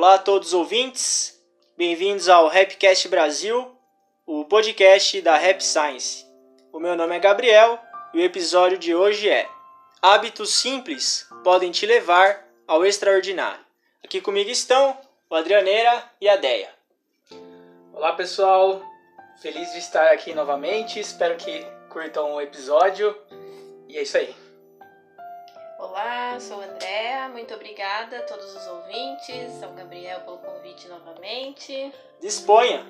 Olá a todos os ouvintes, bem-vindos ao Rapcast Brasil, o podcast da Rap Science. O meu nome é Gabriel e o episódio de hoje é Hábitos simples podem te levar ao extraordinário. Aqui comigo estão o Adrianeira e a Deia. Olá pessoal, feliz de estar aqui novamente, espero que curtam o episódio e é isso aí. Olá, sou a Andréa, muito obrigada a todos os ouvintes, ao Gabriel pelo convite novamente. Disponha!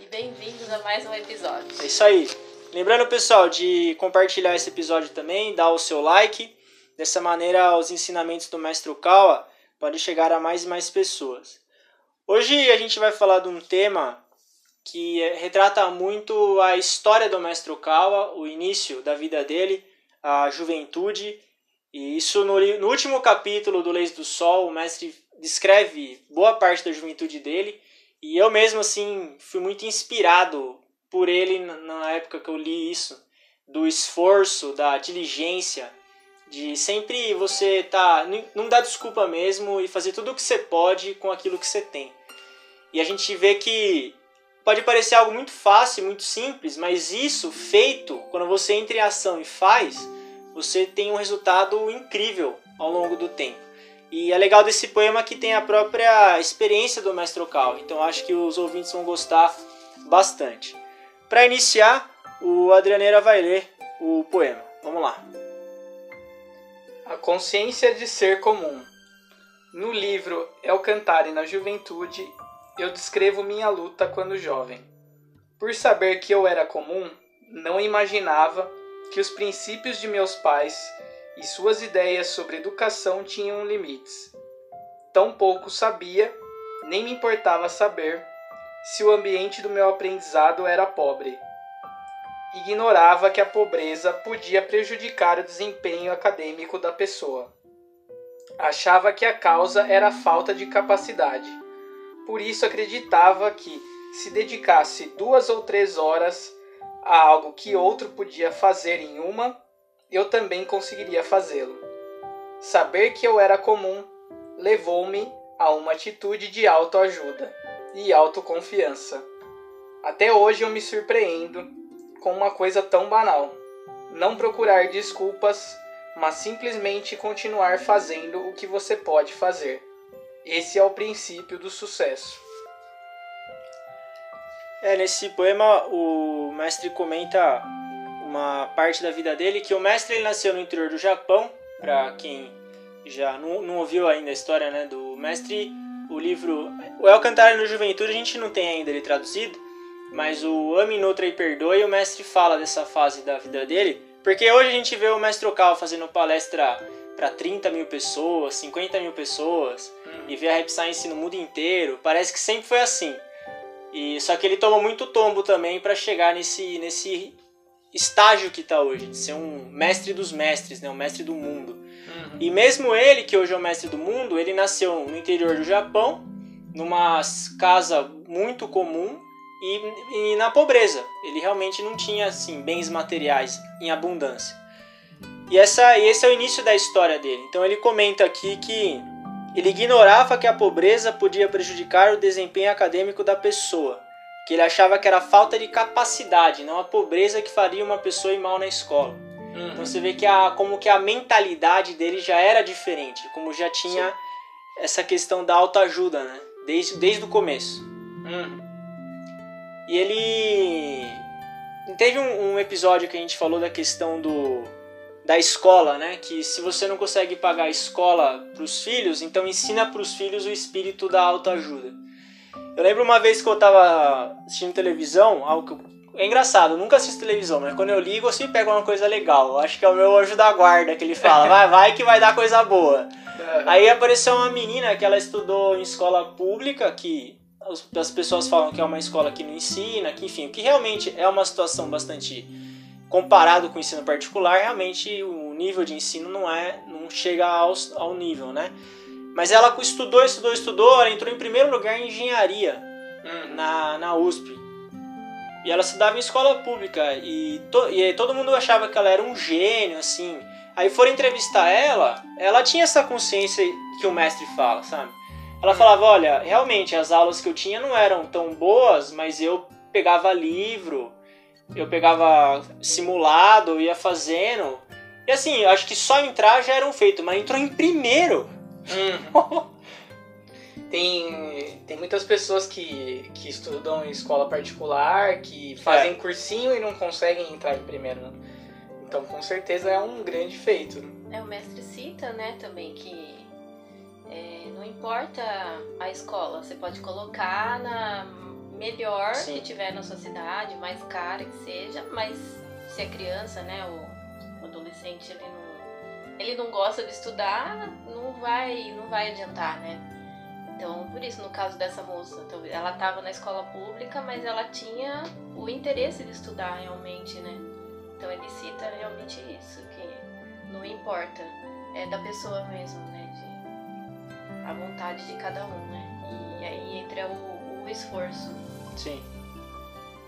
e bem-vindos a mais um episódio. É isso aí. Lembrando, pessoal, de compartilhar esse episódio também, dar o seu like. Dessa maneira, os ensinamentos do Mestre Kawa podem chegar a mais e mais pessoas. Hoje a gente vai falar de um tema que retrata muito a história do Mestre Kawa, o início da vida dele, a juventude. E isso no, no último capítulo do Leis do Sol, o mestre descreve boa parte da juventude dele. E eu mesmo, assim, fui muito inspirado por ele na época que eu li isso, do esforço, da diligência, de sempre você tá não dar desculpa mesmo e fazer tudo o que você pode com aquilo que você tem. E a gente vê que pode parecer algo muito fácil, muito simples, mas isso feito, quando você entra em ação e faz, você tem um resultado incrível ao longo do tempo. E é legal desse poema que tem a própria experiência do mestre Okal, então acho que os ouvintes vão gostar bastante. Para iniciar, o Adrianeira vai ler o poema. Vamos lá. A consciência de ser comum. No livro É o Cantar e na Juventude, eu descrevo minha luta quando jovem. Por saber que eu era comum, não imaginava que os princípios de meus pais e suas ideias sobre educação tinham limites. Tão pouco sabia, nem me importava saber, se o ambiente do meu aprendizado era pobre. Ignorava que a pobreza podia prejudicar o desempenho acadêmico da pessoa. Achava que a causa era a falta de capacidade. Por isso acreditava que, se dedicasse duas ou três horas a algo que outro podia fazer em uma, eu também conseguiria fazê-lo. Saber que eu era comum levou-me a uma atitude de autoajuda e autoconfiança. Até hoje eu me surpreendo com uma coisa tão banal: não procurar desculpas, mas simplesmente continuar fazendo o que você pode fazer. Esse é o princípio do sucesso. É, nesse poema o mestre comenta uma parte da vida dele que o mestre ele nasceu no interior do Japão, para quem já não, não ouviu ainda a história né, do mestre o livro. O El Cantar no Juventude a gente não tem ainda ele traduzido, mas o Ame Nutra e Perdoe, o mestre fala dessa fase da vida dele, porque hoje a gente vê o mestre Okal fazendo palestra para 30 mil pessoas, 50 mil pessoas, hum. e vê a Rap Science no mundo inteiro, parece que sempre foi assim. E só que ele toma muito tombo também para chegar nesse, nesse estágio que está hoje, de ser um mestre dos mestres, né, um mestre do mundo. Uhum. E mesmo ele, que hoje é o mestre do mundo, ele nasceu no interior do Japão, numa casa muito comum e, e na pobreza. Ele realmente não tinha assim bens materiais em abundância. E, essa, e esse é o início da história dele. Então ele comenta aqui que ele ignorava que a pobreza podia prejudicar o desempenho acadêmico da pessoa, que ele achava que era falta de capacidade, não a pobreza que faria uma pessoa ir mal na escola. Uhum. Então você vê que a, como que a mentalidade dele já era diferente, como já tinha Sim. essa questão da autoajuda, né? Desde, desde o começo. Uhum. E ele. Teve um, um, episódio que a gente falou da questão do da escola, né? Que se você não consegue pagar a escola para os filhos, então ensina para os filhos o espírito da autoajuda. Eu lembro uma vez que eu estava assistindo televisão, algo que é engraçado, eu nunca assisto televisão, mas quando eu ligo eu sempre pego uma coisa legal. Eu acho que é o meu anjo da guarda que ele fala, vai, vai que vai dar coisa boa. Aí apareceu uma menina que ela estudou em escola pública, que as pessoas falam que é uma escola que não ensina, que enfim, que realmente é uma situação bastante comparado com o ensino particular, realmente o nível de ensino não é, não chega ao, ao nível, né? Mas ela estudou, estudou, estudou, ela entrou em primeiro lugar em engenharia hum. na, na USP. E ela estudava em escola pública e, to, e todo mundo achava que ela era um gênio, assim. Aí foram entrevistar ela, ela tinha essa consciência que o mestre fala, sabe? Ela falava, olha, realmente as aulas que eu tinha não eram tão boas, mas eu pegava livro, eu pegava simulado, ia fazendo. E assim, eu acho que só entrar já era um feito, mas entrou em primeiro. Hum. tem, tem muitas pessoas que, que estudam em escola particular, que fazem é. cursinho e não conseguem entrar em primeiro. Né? Então, com certeza é um grande feito. É, o mestre cita, né, também que é, não importa a escola, você pode colocar na melhor Sim. que tiver na sua cidade, mais cara que seja, mas se a criança, né, o, adolescente, ele não, ele não gosta de estudar, não vai, não vai adiantar, né? Então, por isso, no caso dessa moça, ela estava na escola pública, mas ela tinha o interesse de estudar realmente, né? Então ele cita realmente isso, que não importa, é da pessoa mesmo, né? De, a vontade de cada um, né? E aí entra o, o esforço. Sim.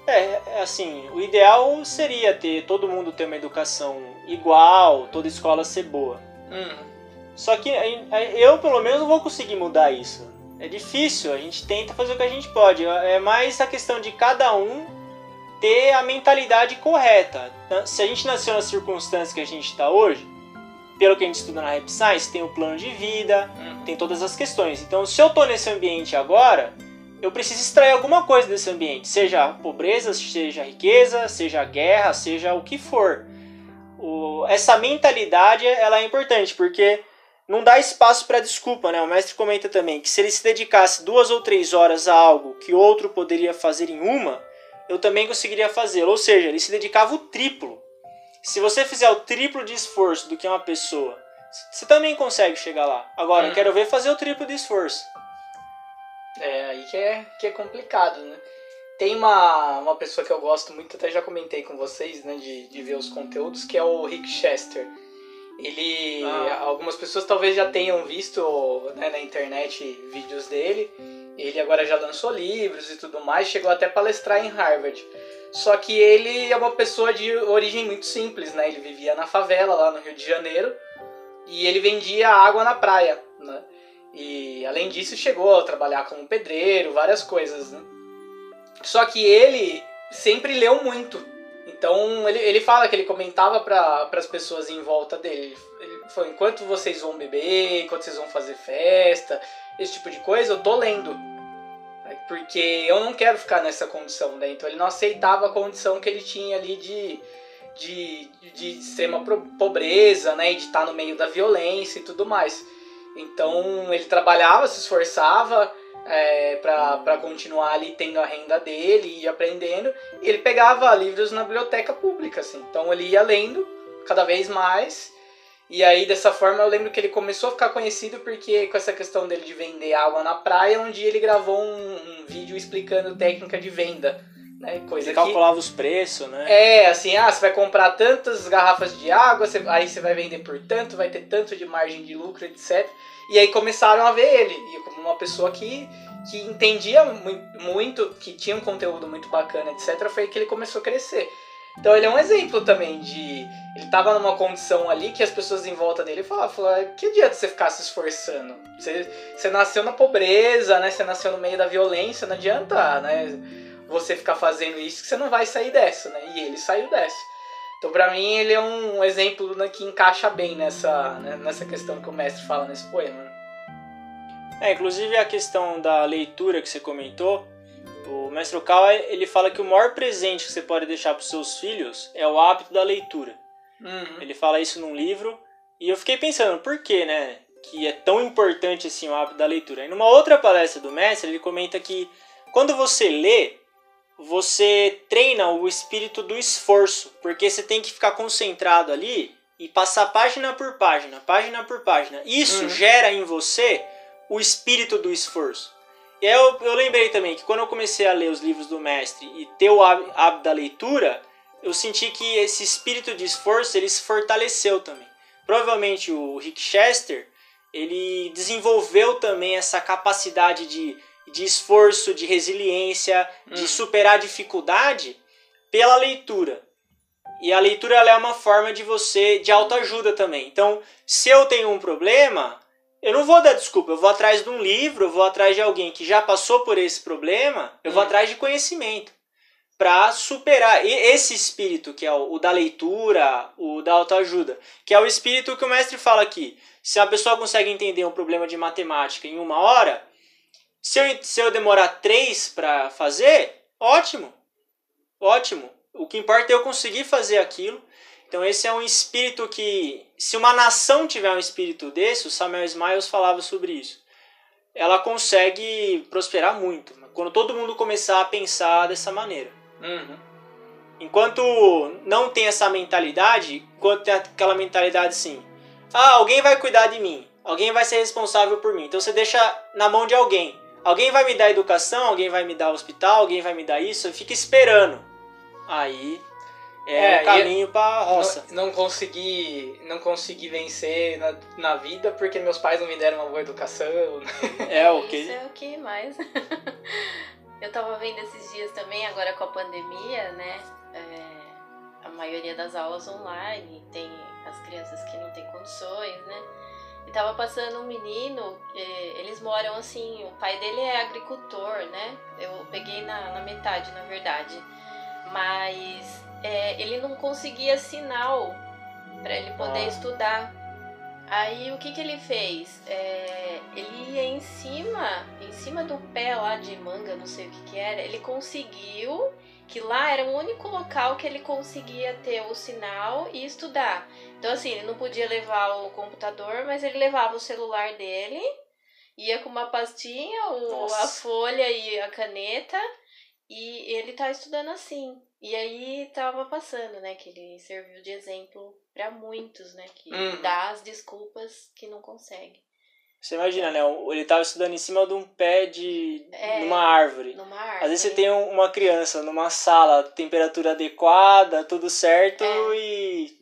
É, é, assim, o ideal seria ter todo mundo ter uma educação igual, toda escola ser boa. Uhum. Só que eu, pelo menos, não vou conseguir mudar isso. É difícil, a gente tenta fazer o que a gente pode. É mais a questão de cada um ter a mentalidade correta. Se a gente nasceu nas circunstâncias que a gente está hoje, pelo que a gente estuda na Rap Science, tem o plano de vida, uhum. tem todas as questões. Então, se eu estou nesse ambiente agora, eu preciso extrair alguma coisa desse ambiente, seja pobreza, seja riqueza, seja guerra, seja o que for. O, essa mentalidade ela é importante porque não dá espaço para desculpa, né? O mestre comenta também que se ele se dedicasse duas ou três horas a algo que outro poderia fazer em uma, eu também conseguiria fazê-lo. Ou seja, ele se dedicava o triplo. Se você fizer o triplo de esforço do que uma pessoa, você também consegue chegar lá. Agora, uhum. eu quero ver fazer o triplo de esforço. É aí que é, que é complicado, né? Tem uma, uma pessoa que eu gosto muito, até já comentei com vocês, né, de, de ver os conteúdos, que é o Rick Chester. Ele. Ah. Algumas pessoas talvez já tenham visto né, na internet vídeos dele. Ele agora já lançou livros e tudo mais, chegou até a palestrar em Harvard. Só que ele é uma pessoa de origem muito simples, né? Ele vivia na favela lá no Rio de Janeiro e ele vendia água na praia, né? E além disso chegou a trabalhar como pedreiro, várias coisas, né? Só que ele sempre leu muito. Então ele, ele fala que ele comentava para as pessoas em volta dele. Ele falou: enquanto vocês vão beber, enquanto vocês vão fazer festa, esse tipo de coisa, eu tô lendo. Porque eu não quero ficar nessa condição, né? Então ele não aceitava a condição que ele tinha ali de, de, de extrema pobreza, né? E de estar no meio da violência e tudo mais. Então ele trabalhava, se esforçava é, para continuar ali tendo a renda dele e aprendendo. E ele pegava livros na biblioteca pública, assim. Então ele ia lendo cada vez mais e aí, dessa forma, eu lembro que ele começou a ficar conhecido porque, com essa questão dele de vender água na praia, um dia ele gravou um, um vídeo explicando técnica de venda. Né? Coisa ele calculava os preços, né? É, assim, ah, você vai comprar tantas garrafas de água, você, aí você vai vender por tanto, vai ter tanto de margem de lucro, etc. E aí começaram a ver ele, e como uma pessoa que, que entendia muito, que tinha um conteúdo muito bacana, etc., foi que ele começou a crescer. Então ele é um exemplo também de. Ele tava numa condição ali que as pessoas em volta dele falavam, falavam que adianta você ficar se esforçando? Você, você nasceu na pobreza, né? Você nasceu no meio da violência, não adianta, né? Você ficar fazendo isso que você não vai sair dessa, né? E ele saiu dessa. Então, pra mim, ele é um exemplo né, que encaixa bem nessa, né, nessa questão que o mestre fala nesse poema. É, inclusive a questão da leitura que você comentou, o mestre Okawa, ele fala que o maior presente que você pode deixar para os seus filhos é o hábito da leitura. Uhum. Ele fala isso num livro e eu fiquei pensando, por que, né, que é tão importante assim o hábito da leitura? E numa outra palestra do mestre, ele comenta que quando você lê, você treina o espírito do esforço, porque você tem que ficar concentrado ali e passar página por página, página por página. Isso uhum. gera em você o espírito do esforço. E eu, eu lembrei também que quando eu comecei a ler os livros do mestre e ter o hábito da leitura, eu senti que esse espírito de esforço ele se fortaleceu também. Provavelmente o Rick Chester ele desenvolveu também essa capacidade de, de esforço, de resiliência, hum. de superar a dificuldade pela leitura. E a leitura é uma forma de você, de autoajuda também. Então, se eu tenho um problema, eu não vou dar desculpa, eu vou atrás de um livro, eu vou atrás de alguém que já passou por esse problema, eu vou hum. atrás de conhecimento para superar esse espírito que é o, o, da leitura, o da autoajuda, que é o espírito que o mestre fala aqui. Se a pessoa consegue entender um problema de matemática em uma hora, se eu, se eu demorar três para fazer, ótimo, ótimo. O que importa é eu conseguir fazer aquilo. Então esse é um espírito que, se uma nação tiver um espírito desse, o Samuel Smiles falava sobre isso, ela consegue prosperar muito. Quando todo mundo começar a pensar dessa maneira. Uhum. Enquanto não tem essa mentalidade, enquanto tem aquela mentalidade assim, ah, alguém vai cuidar de mim, alguém vai ser responsável por mim. Então você deixa na mão de alguém. Alguém vai me dar educação, alguém vai me dar hospital, alguém vai me dar isso, fica esperando. Aí é, é caminho para roça. Não, não, consegui, não consegui vencer na, na vida porque meus pais não me deram uma boa educação. É o que? Isso é o que mais. Eu tava vendo esses dias também, agora com a pandemia, né? É, a maioria das aulas online, tem as crianças que não têm condições, né? E tava passando um menino, eles moram assim, o pai dele é agricultor, né? Eu peguei na, na metade, na verdade. Mas é, ele não conseguia sinal para ele poder ah. estudar. Aí o que, que ele fez? É, ele ia em cima, em cima do pé lá de manga, não sei o que, que era, ele conseguiu que lá era o único local que ele conseguia ter o sinal e estudar. Então assim, ele não podia levar o computador, mas ele levava o celular dele, ia com uma pastinha, o, a folha e a caneta, e ele tá estudando assim. E aí tava passando, né, que ele serviu de exemplo para muitos, né, que uhum. dá as desculpas que não consegue. Você imagina, né? Ele tava estudando em cima de um pé de. É, numa árvore. Numa árvore. Às vezes você tem uma criança numa sala, temperatura adequada, tudo certo é. e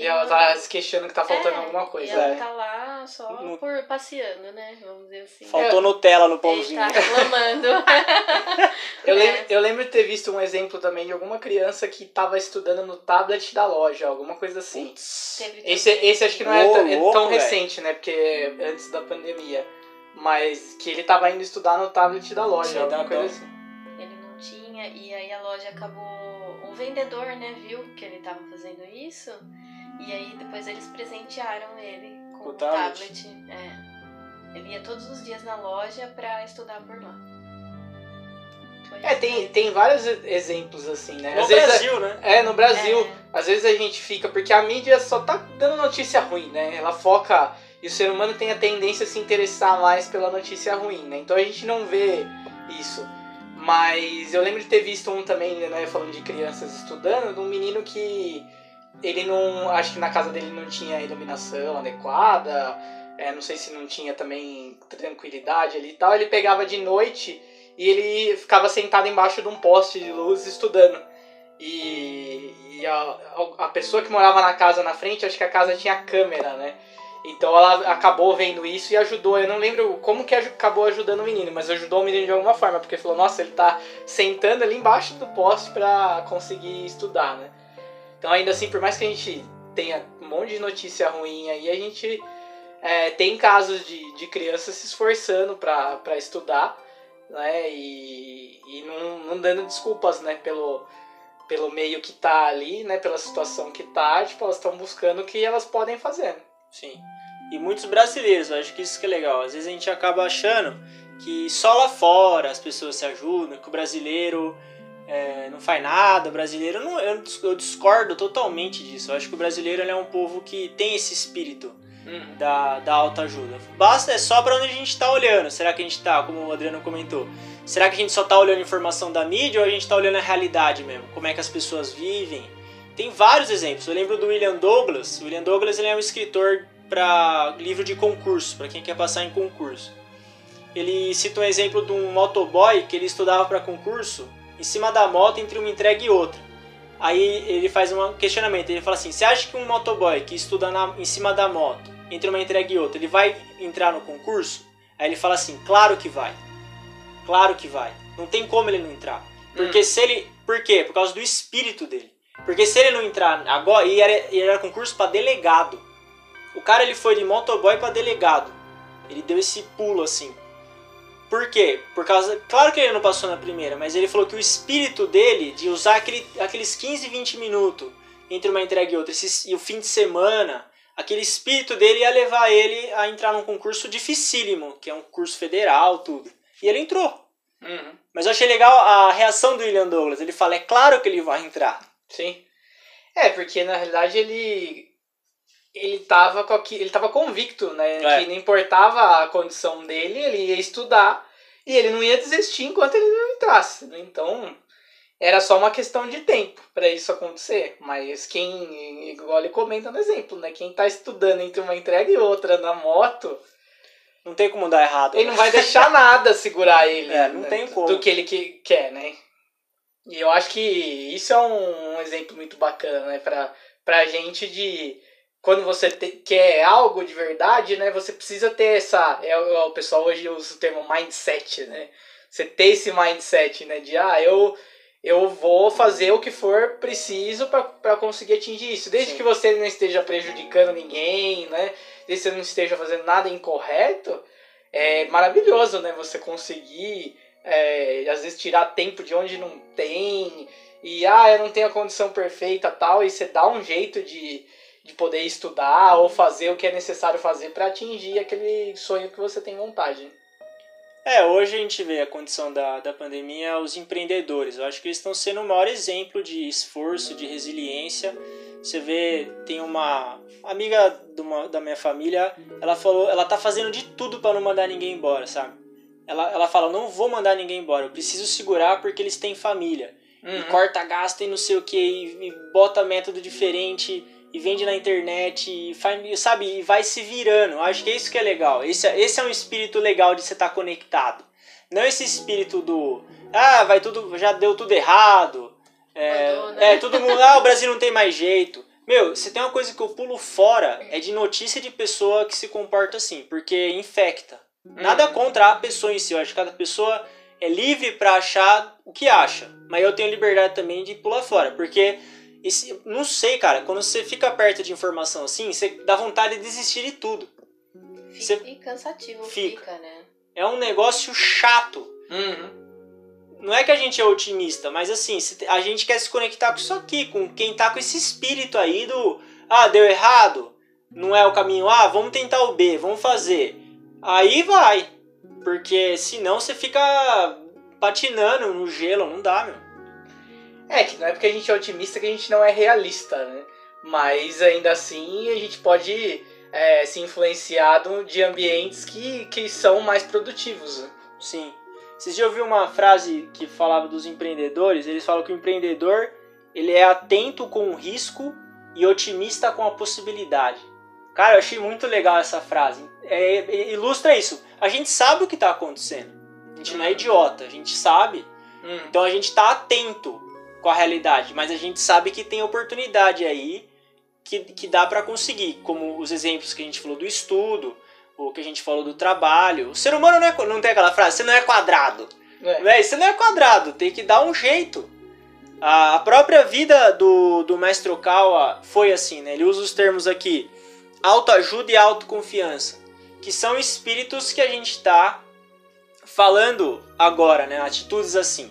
e ela tá se queixando que tá faltando é, alguma coisa. E ela é. tá lá só no... por passeando, né? Vamos dizer assim. Faltou é. Nutella no pãozinho. Ele tá reclamando. eu, lembro, eu lembro de ter visto um exemplo também de alguma criança que tava estudando no tablet da loja, alguma coisa assim. esse, esse acho que não é tão, louco, tão recente, né? Porque é antes da pandemia. Mas que ele tava indo estudar no tablet da loja, alguma coisa assim. Ele não tinha, e aí a loja acabou. O vendedor, né, viu que ele tava fazendo isso e aí depois eles presentearam ele com o, o tablet. tablet. É. Ele ia todos os dias na loja para estudar por lá. é, tem, tem vários exemplos assim, né? No Às Brasil, vezes, né? É, no Brasil. É. Às vezes a gente fica, porque a mídia só tá dando notícia ruim, né? Ela foca. E o ser humano tem a tendência a se interessar mais pela notícia ruim, né? Então a gente não vê isso. Mas eu lembro de ter visto um também, né, falando de crianças estudando, de um menino que ele não. Acho que na casa dele não tinha iluminação adequada. É, não sei se não tinha também tranquilidade ali e tal. Ele pegava de noite e ele ficava sentado embaixo de um poste de luz estudando. E, e a, a pessoa que morava na casa na frente, acho que a casa tinha câmera, né? Então ela acabou vendo isso e ajudou. Eu não lembro como que acabou ajudando o menino, mas ajudou o menino de alguma forma, porque falou: Nossa, ele tá sentando ali embaixo do poste para conseguir estudar, né? Então, ainda assim, por mais que a gente tenha um monte de notícia ruim aí, a gente é, tem casos de, de crianças se esforçando para estudar, né? E, e não, não dando desculpas, né? Pelo, pelo meio que tá ali, né? Pela situação que tá, tipo, elas estão buscando o que elas podem fazer. Sim. E muitos brasileiros, eu acho que isso que é legal. Às vezes a gente acaba achando que só lá fora as pessoas se ajudam, que o brasileiro é, não faz nada, o brasileiro não, eu, eu, discordo totalmente disso. Eu acho que o brasileiro é um povo que tem esse espírito uhum. da, da alta ajuda. Basta, é só para onde a gente está olhando. Será que a gente está, como o Adriano comentou, será que a gente só está olhando informação da mídia ou a gente está olhando a realidade mesmo? Como é que as pessoas vivem? Tem vários exemplos. Eu lembro do William Douglas. O William Douglas ele é um escritor para livro de concurso, para quem quer passar em concurso. Ele cita um exemplo de um motoboy que ele estudava para concurso em cima da moto entre uma entrega e outra. Aí ele faz um questionamento, ele fala assim, você acha que um motoboy que estuda na, em cima da moto, entre uma entrega e outra, ele vai entrar no concurso? Aí ele fala assim, claro que vai. Claro que vai. Não tem como ele não entrar. Porque hum. se ele... Por quê? Por causa do espírito dele. Porque se ele não entrar agora, e era, era concurso para delegado. O cara ele foi de motoboy para delegado. Ele deu esse pulo assim. Por quê? Por causa. Claro que ele não passou na primeira, mas ele falou que o espírito dele de usar aquele, aqueles 15, 20 minutos entre uma entrega e outra, esse, e o fim de semana, aquele espírito dele ia levar ele a entrar num concurso dificílimo, que é um curso federal, tudo. E ele entrou. Uhum. Mas eu achei legal a reação do William Douglas. Ele fala, é claro que ele vai entrar. Sim. É, porque na realidade ele ele tava com aqui, ele tava convicto, né, É. que não importava a condição dele, ele ia estudar e ele não ia desistir enquanto ele não entrasse. né? Então, era só uma questão de tempo para isso acontecer. Mas quem, igual ele comenta no exemplo, né, quem tá estudando entre uma entrega e outra na moto, Não tem como dar errado. ele não vai deixar nada segurar ele É, não né, tem como. do que ele que, quer, né? E eu acho que isso é um exemplo muito bacana, né? Pra, pra gente de quando você te- quer algo de verdade, né? Você precisa ter essa. É, o o pessoal hoje usa o termo mindset, né? Você ter esse mindset, né? De ah, eu, eu vou fazer o que for preciso para conseguir atingir isso. Desde Sim. que você não esteja prejudicando ninguém, né? Desde que você não esteja fazendo nada incorreto, é maravilhoso, né? Você conseguir, é, às vezes, tirar tempo de onde não tem. E, ah, eu não tenho a condição perfeita tal. E você dá um jeito de, de poder estudar ou fazer o que é necessário fazer para atingir aquele sonho que você tem vontade. É, hoje a gente vê a condição da, da pandemia, os empreendedores. Eu acho que eles estão sendo o maior exemplo de esforço, de resiliência. Você vê, tem uma amiga uma, da minha família, ela falou, ela tá fazendo de tudo para não mandar ninguém embora, sabe? Ela, ela fala, não vou mandar ninguém embora, eu preciso segurar porque eles têm família. E Uhum. corta gasto e não sei o que, e, e bota método diferente, e vende na internet, e faz, sabe, e vai se virando. Eu Acho que é isso que é legal. Esse, é- esse é um espírito legal de você estar conectado. Não esse espírito do. Ah, vai tudo. Já deu tudo errado. É, Mandou, né? é, todo mundo. Ah, o Brasil não tem mais jeito. Meu, você tem uma coisa que eu pulo fora, é de notícia de pessoa que se comporta assim, porque infecta. Nada Uhum. contra a pessoa em si, eu acho que cada pessoa é livre pra achar o que acha. Mas eu tenho liberdade também de pular fora, porque esse, não sei, cara, quando você fica perto de informação assim, você dá vontade de desistir de tudo. Você- Fica, e cansativo Fica. fica, né? É um negócio chato. Uhum. Não é que a gente é otimista, mas assim, se- a gente quer se conectar com isso aqui, com quem tá com esse espírito aí do ah, deu errado, não é o caminho A, vamos tentar o B, vamos fazer. Aí vai. Porque senão você fica patinando no gelo, não dá, meu. É, que não é porque a gente é otimista que a gente não é realista, né? Mas ainda assim a gente pode é, se influenciar de ambientes que, que são mais produtivos. né? Sim. Vocês já ouviram uma frase que falava dos empreendedores? Eles falam que o empreendedor ele é atento com o risco e otimista com a possibilidade. Cara, eu achei muito legal essa frase. É, é, ilustra isso. A gente sabe o que está acontecendo. A gente não é idiota. A gente sabe. Hum. Então a gente está atento com a realidade. Mas a gente sabe que tem oportunidade aí que, que dá para conseguir. Como os exemplos que a gente falou do estudo, o que a gente falou do trabalho. O ser humano não, é, não tem aquela frase, você não é quadrado. É. Véi, você não é quadrado, tem que dar um jeito. A a própria vida do, do mestre Okawa foi assim, né? Ele usa os termos aqui, autoajuda e autoconfiança, que são espíritos que a gente está falando agora, né? Atitudes assim.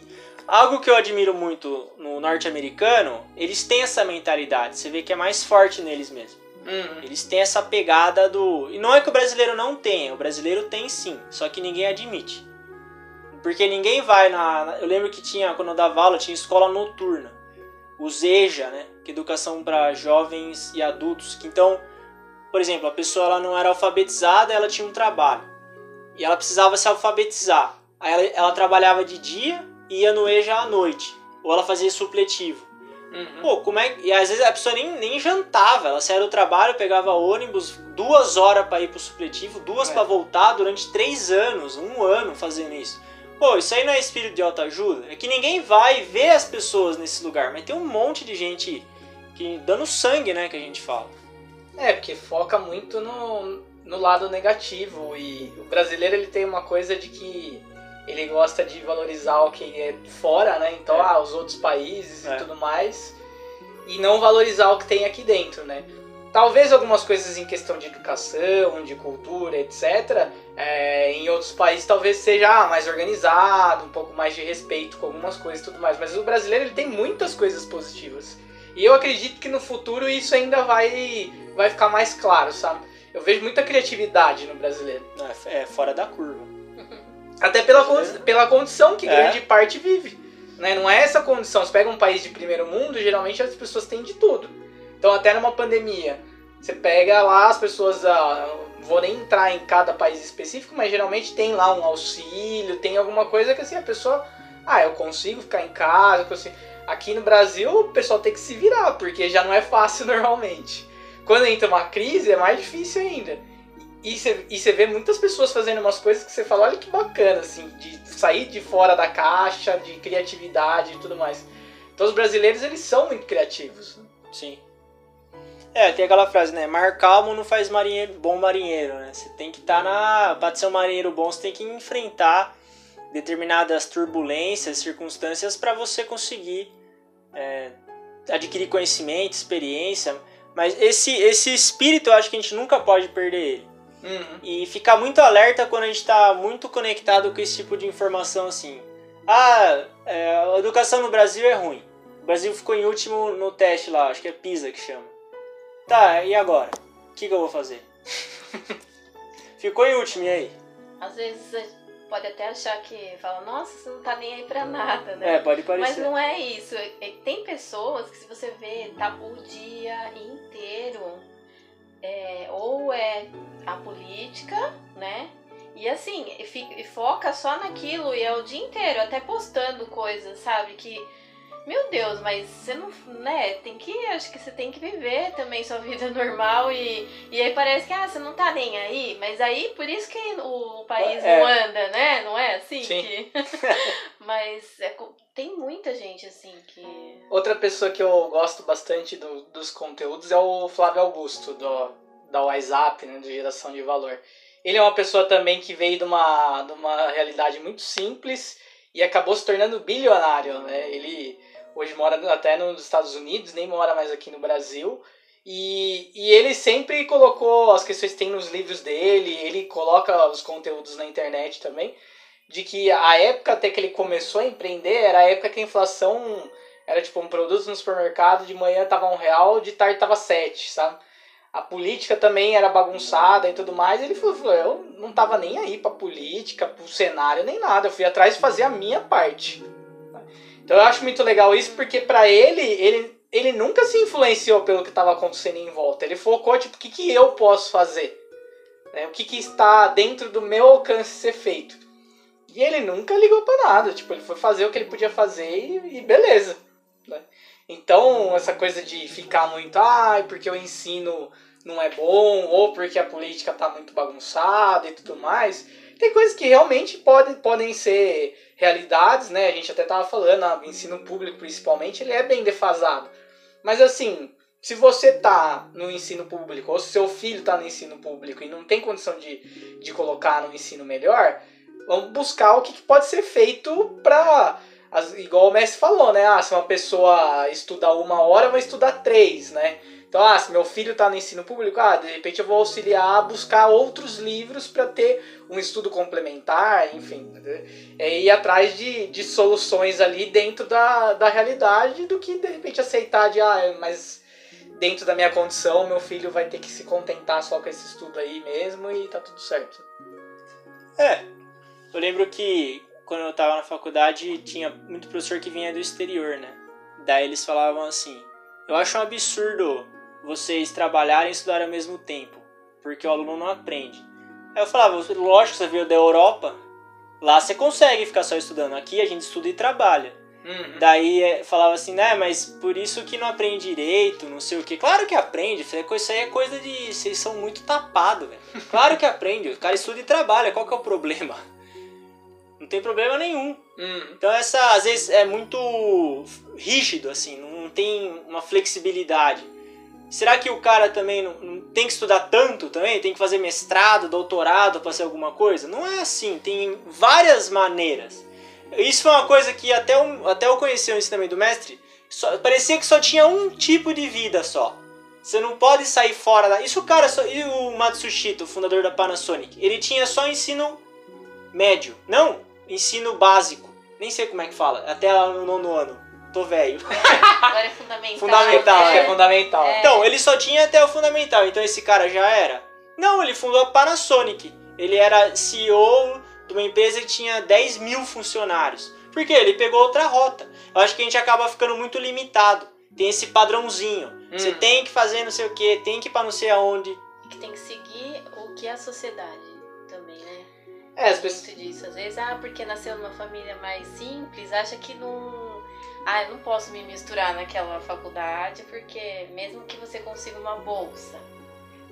Algo que eu admiro muito no norte-americano, eles têm essa mentalidade, você vê que é mais forte neles mesmo. Uhum. Eles têm essa pegada do. E não é que o brasileiro não tenha, o brasileiro tem sim, só que ninguém admite. Porque ninguém vai na. Eu lembro que tinha, quando eu dava aula, tinha escola noturna. O ZEJA, né? Que é educação para jovens e adultos. Que então, por exemplo, a pessoa ela não era alfabetizada, ela tinha um trabalho. E ela precisava se alfabetizar. Aí ela, ela trabalhava de dia ia no EJA à noite. Ou ela fazia supletivo. Uhum. Pô, como é que. E às vezes a pessoa nem, nem jantava. Ela saía do trabalho, pegava ônibus, duas horas pra ir pro supletivo, duas É. pra voltar durante três anos, um ano fazendo isso. Pô, isso aí não é espírito de autoajuda? É que ninguém vai ver as pessoas nesse lugar, mas tem um monte de gente que dando sangue, né, que a gente fala. É, porque foca muito no, no lado negativo. E o brasileiro ele tem uma coisa de que ele gosta de valorizar o que é fora, né? Então, É. ah, os outros países É. e tudo mais. e não valorizar o que tem aqui dentro, né? Talvez algumas coisas em questão de educação, de cultura, etc. É, em outros países talvez seja ah, mais organizado, um pouco mais de respeito com algumas coisas e tudo mais. Mas o brasileiro ele tem muitas coisas positivas. E eu acredito que no futuro isso ainda vai, vai ficar mais claro, sabe? Eu vejo muita criatividade no brasileiro. É, é fora da curva. Até pela, pela condição que é. grande parte vive. Né? Não é essa condição. Você pega um país de primeiro mundo, geralmente as pessoas têm de tudo. Então, até numa pandemia, você pega lá as pessoas. Ah, vou nem entrar em cada país específico, mas geralmente tem lá um auxílio, tem alguma coisa que assim a pessoa. Ah, eu consigo ficar em casa, consigo. Aqui no Brasil, o pessoal tem que se virar, porque já não é fácil normalmente. Quando entra uma crise, é mais difícil ainda. E você vê muitas pessoas fazendo umas coisas que você fala, olha que bacana, assim, de sair de fora da caixa, de criatividade e tudo mais. Então os brasileiros, eles são muito criativos. Sim. É, tem aquela frase, né? Mar calmo não faz marinheiro, bom marinheiro, né? Você tem que estar tá na. Pra ser um marinheiro bom, você tem que enfrentar determinadas turbulências, circunstâncias para você conseguir é, adquirir conhecimento, experiência. Mas esse, esse espírito eu acho que a gente nunca pode perder ele. Uhum. E ficar muito alerta quando a gente está muito conectado com esse tipo de informação assim. Ah, é, a educação no Brasil é ruim. O Brasil ficou em último no teste lá, acho que é PISA que chama. Tá, e agora? O que, que eu vou fazer? ficou em último, e aí? Às vezes pode até achar que fala, nossa, você não tá nem aí pra nada, né? É, pode parecer. Mas não é isso. É, tem pessoas que se você vê, tá o dia inteiro é, ou é a política, né? E assim, e foca só naquilo e é o dia inteiro, até postando coisas, sabe? Que, meu Deus, mas você não, né? Tem que, acho que você tem que viver também sua vida normal e, e aí parece que, ah, você não tá nem aí, mas aí por isso que o país é. não anda, né? Não é assim? Sim. Que... mas é, tem muita gente assim que. Outra pessoa que eu gosto bastante do, dos conteúdos é o Flávio Augusto, do, da WhatsApp, né, de geração de valor. Ele é uma pessoa também que veio de uma, de uma realidade muito simples e acabou se tornando bilionário. Né? Ele hoje mora até nos Estados Unidos, nem mora mais aqui no Brasil. E, e ele sempre colocou as questões que tem nos livros dele, ele coloca os conteúdos na internet também de que a época até que ele começou a empreender era a época que a inflação era tipo um produto no supermercado, de manhã tava um real, de tarde tava sete, sabe? A política também era bagunçada e tudo mais. Ele falou, eu não tava nem aí pra política, pro cenário, nem nada. Eu fui atrás de fazer a minha parte. Então eu acho muito legal isso, porque para ele, ele, ele nunca se influenciou pelo que estava acontecendo em volta. Ele focou, tipo, o que, que eu posso fazer? Né? O que, que está dentro do meu alcance ser feito? E ele nunca ligou para nada. Tipo, ele foi fazer o que ele podia fazer e, e beleza. Né? Então, essa coisa de ficar muito, ai, ah, porque o ensino não é bom, ou porque a política tá muito bagunçada e tudo mais, tem coisas que realmente podem, podem ser realidades, né? A gente até tava falando, ah, o ensino público principalmente, ele é bem defasado. Mas assim, se você tá no ensino público, ou se seu filho tá no ensino público e não tem condição de, de colocar no ensino melhor, vamos buscar o que pode ser feito para as, igual o Messi falou, né? Ah, se uma pessoa estudar uma hora, vai estudar três, né? Então, ah, se meu filho está no ensino público, ah, de repente eu vou auxiliar a buscar outros livros para ter um estudo complementar, enfim. É ir atrás de, de soluções ali dentro da, da realidade do que de repente aceitar de, ah, mas dentro da minha condição, meu filho vai ter que se contentar só com esse estudo aí mesmo e tá tudo certo. É, eu lembro que quando eu tava na faculdade tinha muito professor que vinha do exterior, né? Daí eles falavam assim: Eu acho um absurdo vocês trabalharem e estudarem ao mesmo tempo, porque o aluno não aprende. Aí eu falava: Lógico, você veio da Europa, lá você consegue ficar só estudando, aqui a gente estuda e trabalha. Uhum. Daí é, falava assim, né, mas por isso que não aprende direito, não sei o que. Claro que aprende, isso aí é coisa de. Vocês são muito tapados, velho. Claro que aprende, o cara estuda e trabalha, qual que é o problema? Não tem problema nenhum. Hum. Então essa às vezes é muito rígido, assim, não tem uma flexibilidade. Será que o cara também não, não tem que estudar tanto também? Tem que fazer mestrado, doutorado para ser alguma coisa? Não é assim, tem várias maneiras. Isso foi uma coisa que até eu, até eu conheci o ensinamento do mestre, Só, parecia que só tinha um tipo de vida só. Você não pode sair fora da. Isso o cara só. E o Matsushita, o fundador da Panasonic? Ele tinha só ensino médio. Não, ensino básico. Nem sei como é que fala. Até lá no nono ano. Tô velho. Agora é fundamental. Fundamental, é é. fundamental. É. Então, ele só tinha até o fundamental. Então esse cara já era? Não, ele fundou a Panasonic. Ele era CEO de uma empresa que tinha 10 mil funcionários. Por quê? Ele pegou outra rota. Eu acho que a gente acaba ficando muito limitado. Tem esse padrãozinho. Você Hum. tem que fazer não sei o que, tem que ir pra não sei aonde. Que tem que seguir o que é a sociedade? É, as pessoas. disso. Às vezes, ah, porque nasceu numa família mais simples, acha que não. Ah, eu não posso me misturar naquela faculdade, porque mesmo que você consiga uma bolsa,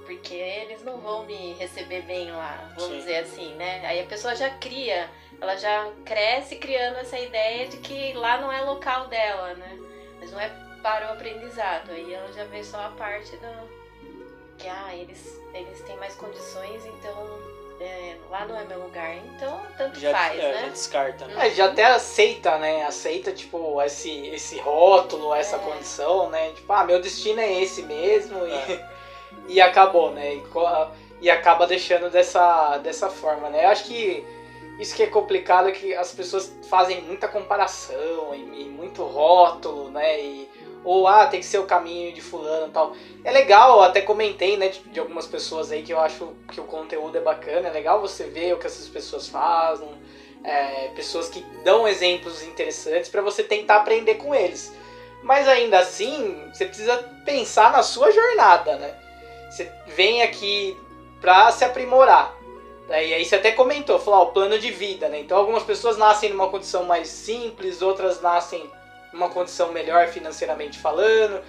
porque eles não vão me receber bem lá, vamos Sim. dizer assim, né? Aí a pessoa já cria, ela já cresce criando essa ideia de que lá não é local dela, né? Mas não é para o aprendizado. Aí ela já vê só a parte do. Que, ah, eles, eles têm mais condições, então é, lá não é meu lugar. Então, tanto Já, faz, é, né? já descarta. né? É, já até aceita, né? Aceita, tipo, esse, esse rótulo, essa É. condição, né? Tipo, ah, meu destino é esse mesmo e, É. e acabou, né? E, e acaba deixando dessa, dessa forma, né? Eu acho que isso que é complicado é que as pessoas fazem muita comparação e, e muito rótulo, né? E, ou, ah, tem que ser o caminho de fulano e tal. É legal, até comentei, né, de, de algumas pessoas aí que eu acho que o conteúdo é bacana, é legal você ver o que essas pessoas fazem, é, pessoas que dão exemplos interessantes pra você tentar aprender com eles. Mas ainda assim, você precisa pensar na sua jornada, né? Você vem aqui pra se aprimorar. E aí você até comentou, falou, ó, o plano de vida, né? Então algumas pessoas nascem numa condição mais simples, outras nascem numa condição melhor financeiramente falando.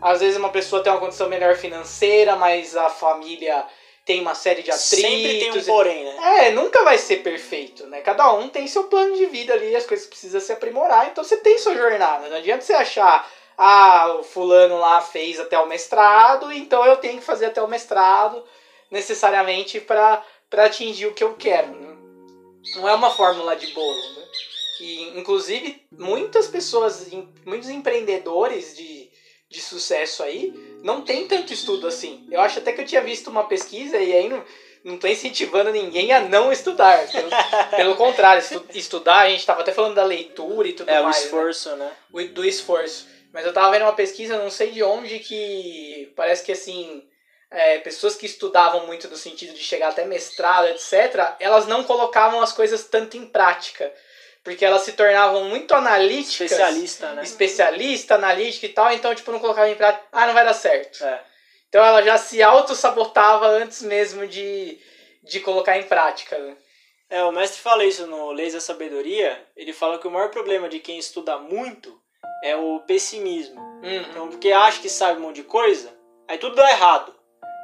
Às vezes uma pessoa tem uma condição melhor financeira, mas a família tem uma série de atritos. Sempre tem um porém, né? É, nunca vai ser perfeito, né? Cada um tem seu plano de vida ali, as coisas precisam se aprimorar, então você tem sua jornada. Não adianta você achar, ah, o fulano lá fez até o mestrado, então eu tenho que fazer até o mestrado necessariamente para atingir o que eu quero. né? Não é uma fórmula de bolo, né? E, inclusive, muitas pessoas, muitos empreendedores de, de sucesso aí, não tem tanto estudo assim. Eu acho até que eu tinha visto uma pesquisa e aí não, não tô incentivando ninguém a não estudar. Pelo, pelo contrário, estu- estudar, a gente tava até falando da leitura e tudo É o mais. né? esforço, né? o- do esforço. Mas eu tava vendo uma pesquisa, não sei de onde, que parece que assim. é, pessoas que estudavam muito no sentido de chegar até mestrado, etc., elas não colocavam as coisas tanto em prática. Porque elas se tornavam muito analíticas. Especialista, né? Especialista, analítica e tal, então, tipo, não colocava em prática. Ah, não vai dar certo. É. Então ela já se auto-sabotava antes mesmo de, de colocar em prática. Né? É, o mestre fala isso no Leis da Sabedoria. Ele fala que o maior problema de quem estuda muito é o pessimismo. Uhum. Então, porque acha que sabe um monte de coisa, aí tudo dá errado.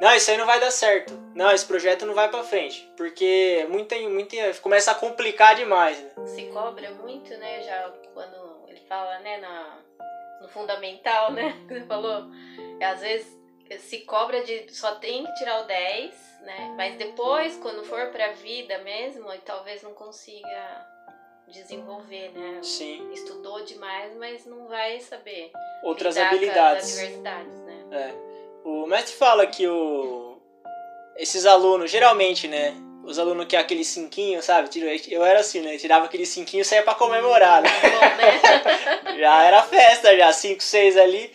Não, isso aí não vai dar certo. Não, esse projeto não vai pra frente. Porque muita, muita, começa a complicar demais, né? Se cobra muito, né? Já quando ele fala, né, na, no fundamental, né? Que você falou. É, às vezes se cobra de só tem que tirar o 10, né? Mas depois, quando for pra vida mesmo, talvez não consiga desenvolver, né? Sim. Estudou demais, mas não vai saber Outras lidar com as habilidades. adversidades, né? É. O mestre fala que o... esses alunos, geralmente, né? Os alunos que é aquele cinquinho, sabe? Eu era assim, né? Tirava aquele cinquinho e saía pra comemorar, né? Bom, né? já era festa, já, 5, 6 ali.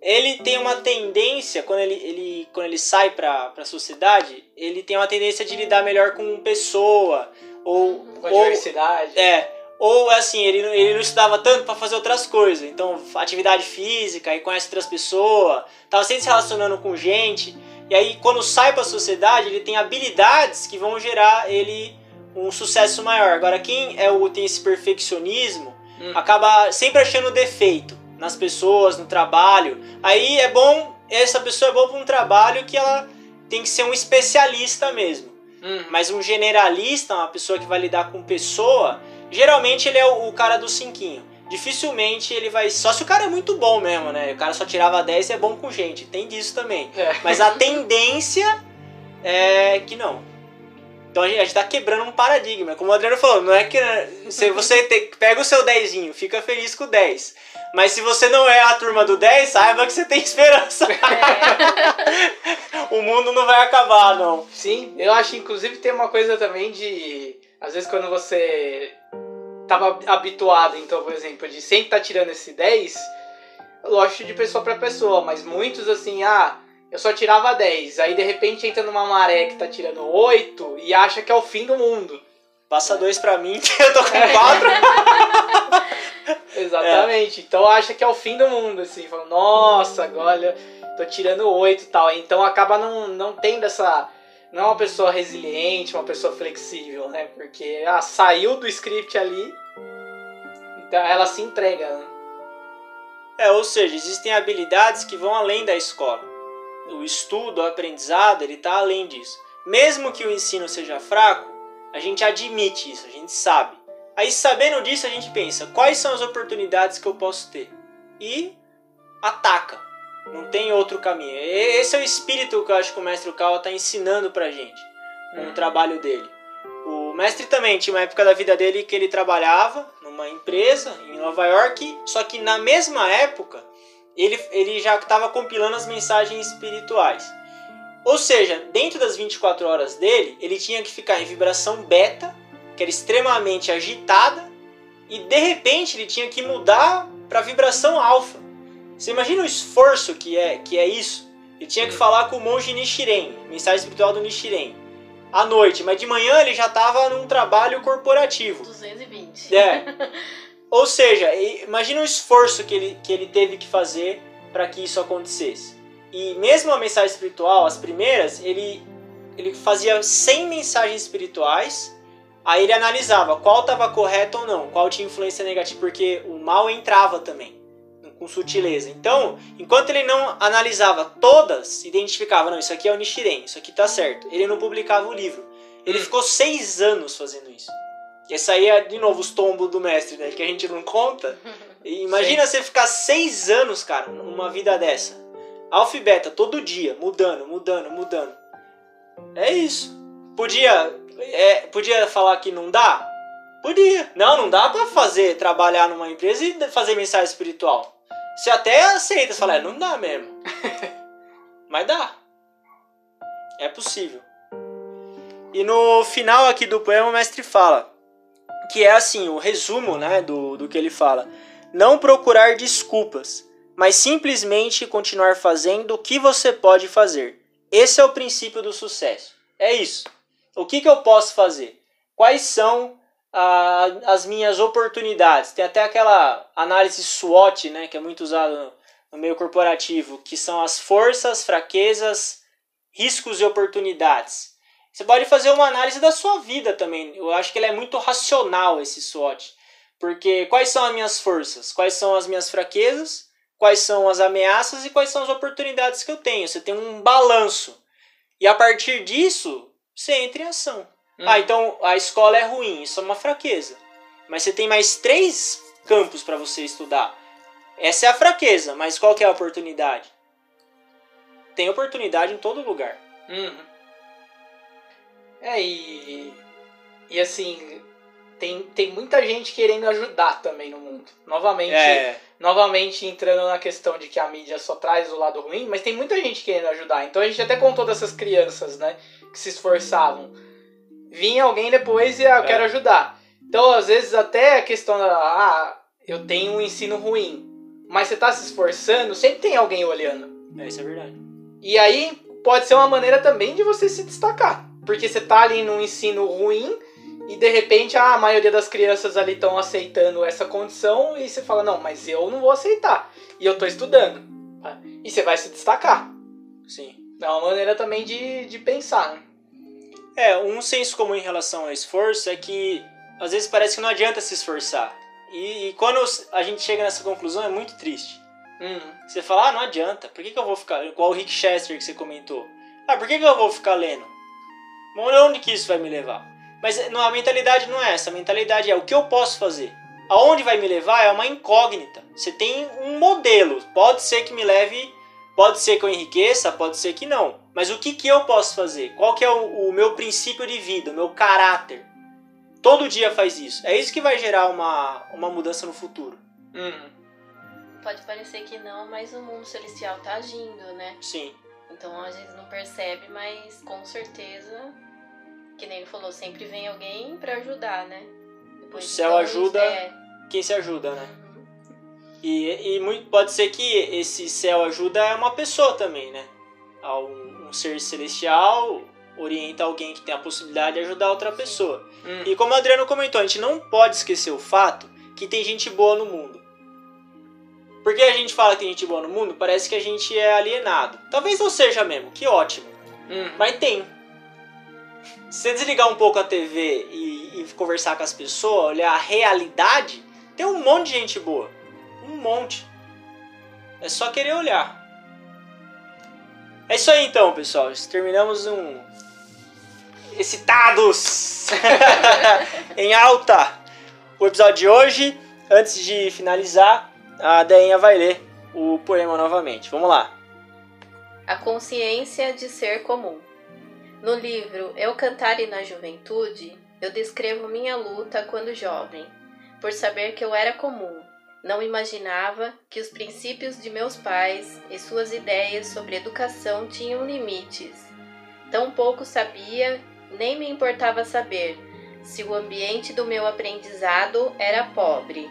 Ele tem uma tendência, quando ele, ele, quando ele sai pra, pra sociedade, ele tem uma tendência de lidar melhor com pessoa. Ou, Com a ou, diversidade. é, ou assim, ele, não- ele não estudava tanto pra fazer outras coisas. Então, atividade física, aí conhece outras pessoas, tava sempre se relacionando com gente. E aí, quando sai pra sociedade, ele tem habilidades que vão gerar ele um sucesso maior. Agora, quem é o, tem esse perfeccionismo, Hum. acaba sempre achando defeito nas pessoas, no trabalho. Aí é bom, essa pessoa é boa para um trabalho que ela tem que ser um especialista mesmo. Uhum. Mas um generalista, uma pessoa que vai lidar com pessoa, geralmente ele é o, o cara do cinquinho. Dificilmente ele vai. Só se o cara é muito bom mesmo, né? O cara só tirava 10 e é bom com gente. Tem disso também. É. Mas a tendência é que não. Então a gente, a gente tá quebrando um paradigma. Como o Adriano falou, não é que né, se você te, pega o seu dezinho, fica feliz com o 10. Mas se você não é a turma do 10, saiba que você tem esperança. É. o mundo não vai acabar, não. Sim, eu acho inclusive tem uma coisa também de. Às vezes quando você tava habituado, então, por exemplo, de sempre tá tirando esse 10, lógico de pessoa para pessoa, mas muitos assim, ah, eu só tirava 10, aí de repente entra numa maré que tá tirando 8 e acha que é o fim do mundo. Passa dois pra mim, que eu tô com quatro. Exatamente. É. Então acha que é o fim do mundo, assim. Fala, nossa, agora tô tirando oito e tal. Então acaba não, não tendo essa. Não é uma pessoa resiliente, uma pessoa flexível, né? Porque ah, saiu do script ali, então ela se entrega, né? É, ou seja, existem habilidades que vão além da escola. O estudo, o aprendizado, ele está além disso. Mesmo que o ensino seja fraco, a gente admite isso, a gente sabe. Aí sabendo disso, a gente pensa, quais são as oportunidades que eu posso ter? E ataca. Não tem outro caminho. Esse é o espírito que eu acho que o mestre Kawa está ensinando pra gente com uhum. o trabalho dele. O mestre também tinha uma época da vida dele que ele trabalhava numa empresa em Nova York, só que na mesma época ele, ele já estava compilando as mensagens espirituais. Ou seja, dentro das 24 horas dele, ele tinha que ficar em vibração beta, que era extremamente agitada, e de repente ele tinha que mudar para vibração alfa. Você imagina o esforço que é, que é isso? Ele tinha que falar com o monge Nichiren, mensagem espiritual do Nichiren, à noite, mas de manhã ele já estava num trabalho corporativo. 220. É. Ou seja, imagina o esforço que ele, que ele teve que fazer para que isso acontecesse. E mesmo a mensagem espiritual, as primeiras, ele, ele fazia 100 mensagens espirituais, aí ele analisava qual estava correto ou não, qual tinha influência negativa, porque o mal entrava também, com sutileza. Então, enquanto ele não analisava todas, identificava, não, isso aqui é o Nichiren, isso aqui tá certo, ele não publicava o livro. Ele ficou seis anos fazendo isso. Esse aí é, de novo, os tombos do mestre, né? Que a gente não conta. E imagina Sim. você ficar seis anos, cara, numa vida dessa. Alfa e beta, todo dia, mudando, mudando, mudando. É isso. Podia, é, podia falar que não dá? Podia. Não, não dá pra fazer, trabalhar numa empresa e fazer mensagem espiritual. Você até aceita, você fala, é, não dá mesmo. Mas dá. É possível. E no final aqui do poema o mestre fala que é assim, o resumo né, do, do que ele fala. Não procurar desculpas, mas simplesmente continuar fazendo o que você pode fazer. Esse é o princípio do sucesso. É isso. O que, que eu posso fazer? Quais são ah, as minhas oportunidades? Tem até aquela análise SWOT, né, que é muito usada no, no meio corporativo, que são as forças, fraquezas, riscos e oportunidades. Você pode fazer uma análise da sua vida também. Eu acho que ele é muito racional esse SWOT. Porque quais são as minhas forças? Quais são as minhas fraquezas? Quais são as ameaças e quais são as oportunidades que eu tenho? Você tem um balanço. E a partir disso, você entra em ação. Hum. Ah, então a escola é ruim, isso é uma fraqueza. Mas você tem mais três campos para você estudar. Essa é a fraqueza, mas qual que é a oportunidade? Tem oportunidade em todo lugar. Uhum. É, e. E assim, tem, tem muita gente querendo ajudar também no mundo. Novamente, é. novamente entrando na questão de que a mídia só traz o lado ruim, mas tem muita gente querendo ajudar. Então a gente até contou dessas crianças, né, que se esforçavam. Vinha alguém depois e ah, eu é. quero ajudar. Então, às vezes, até a questão da. Ah, eu tenho um ensino ruim. Mas você está se esforçando, sempre tem alguém olhando. É, isso é verdade. E aí pode ser uma maneira também de você se destacar. Porque você tá ali num ensino ruim e de repente a maioria das crianças ali estão aceitando essa condição e você fala, não, mas eu não vou aceitar. E eu tô estudando. Tá? E você vai se destacar. Sim. É uma maneira também de, de pensar, né? É, um senso comum em relação ao esforço é que às vezes parece que não adianta se esforçar. E, e quando a gente chega nessa conclusão é muito triste. Hum. Você fala, ah, não adianta, por que, que eu vou ficar. Igual o Rick Chester que você comentou. Ah, por que, que eu vou ficar lendo? Onde que isso vai me levar? Mas não, a mentalidade não é essa. A mentalidade é o que eu posso fazer. Aonde vai me levar é uma incógnita. Você tem um modelo. Pode ser que me leve, pode ser que eu enriqueça, pode ser que não. Mas o que, que eu posso fazer? Qual que é o, o meu princípio de vida, o meu caráter? Todo dia faz isso. É isso que vai gerar uma, uma mudança no futuro. Uhum. Pode parecer que não, mas o mundo celestial tá agindo, né? Sim. Então a gente não percebe, mas com certeza, que nem ele falou, sempre vem alguém pra ajudar, né? Depois O céu ajuda- É. Quem se ajuda, né? Uhum. E, e muito, pode ser que esse céu ajuda é uma pessoa também, né? Um, um ser celestial orienta alguém que tem a possibilidade de ajudar outra pessoa. Uhum. E como o Adriano comentou, a gente não pode esquecer o fato que tem gente boa no mundo. Porque a gente fala que tem gente boa no mundo, parece que a gente é alienado. Talvez não seja mesmo, que ótimo. Uhum. Mas tem. Se você desligar um pouco a TV e, e conversar com as pessoas, olhar a realidade, tem um monte de gente boa. Um monte. É só querer olhar. É isso aí então, pessoal. Terminamos um. Excitados! em alta! O episódio de hoje. Antes de finalizar, a Deinha vai ler o poema novamente. Vamos lá. A consciência de ser comum. No livro Eu Cantare na Juventude, eu descrevo minha luta quando jovem, por saber que eu era comum. Não imaginava que os princípios de meus pais e suas ideias sobre educação tinham limites. Tão pouco sabia, nem me importava saber, se o ambiente do meu aprendizado era pobre.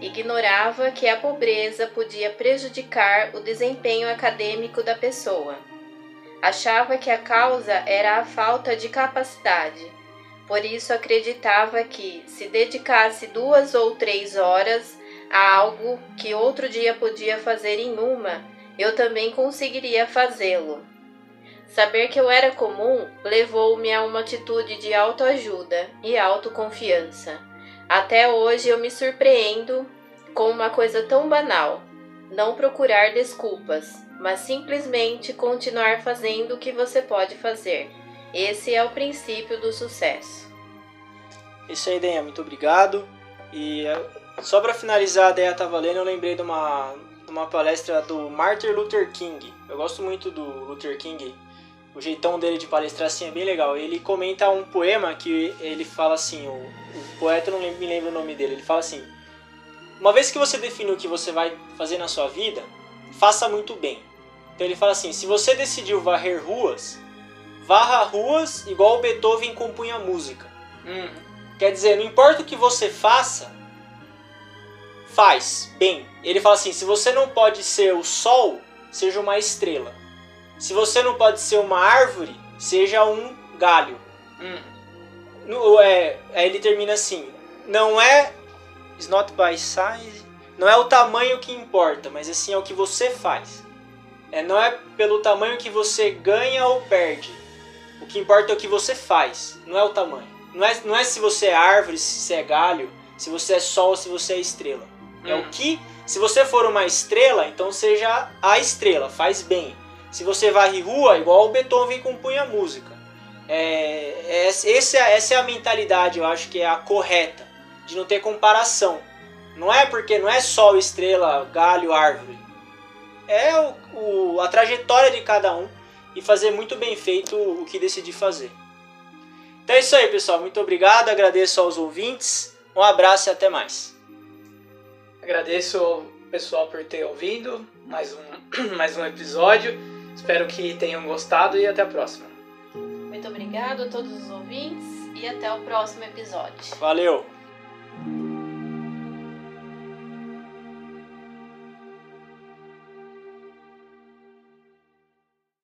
Ignorava que a pobreza podia prejudicar o desempenho acadêmico da pessoa. Achava que a causa era a falta de capacidade. Por isso acreditava que, se dedicasse duas ou três horas algo que outro dia podia fazer em uma, eu também conseguiria fazê-lo. Saber que eu era comum levou-me a uma atitude de autoajuda e autoconfiança. Até hoje eu me surpreendo com uma coisa tão banal: não procurar desculpas, mas simplesmente continuar fazendo o que você pode fazer. Esse é o princípio do sucesso. Isso aí, Deia, muito obrigado. E eh, só para finalizar, a Deia tava lendo, eu lembrei de uma, de uma palestra do Martin Luther King. Eu gosto muito do Luther King, o jeitão dele de palestrar assim é bem legal. Ele comenta um poema que ele fala assim, o, o poeta não me lembro o nome dele, ele fala assim: Uma vez que você define o que você vai fazer na sua vida, faça muito bem. Então ele fala assim: se você decidiu varrer ruas, varra ruas igual o Beethoven compunha música. Uhum. Quer dizer, não importa o que você faça, faz bem. Ele fala assim: se você não pode ser o sol, seja uma estrela. Se você não pode ser uma árvore, seja um galho. Uhum. No, é, aí ele termina assim: não é. It's not by size. Não é o tamanho que importa, mas assim é o que você faz. É, não é pelo tamanho que você ganha ou perde. O que importa é o que você faz, não é o tamanho. Não é, não é se você é árvore, se você é galho, se você é sol, se você é estrela. É o que. Se você for uma estrela, então seja a estrela, faz bem. Se você varre rua, igual o Beethoven compunha música. É, é, esse é- essa é a mentalidade, eu acho que é a correta, de não ter comparação. Não é porque não é sol, estrela, galho, árvore. É o, o- a trajetória de cada um e fazer muito bem feito o que decidir fazer. Então é isso aí, pessoal. Muito obrigado, agradeço aos ouvintes. Um abraço e até mais. Agradeço o pessoal por ter ouvido mais um, mais um episódio. Espero que tenham gostado e até a próxima. Muito obrigado a todos os ouvintes e até o próximo episódio. Valeu!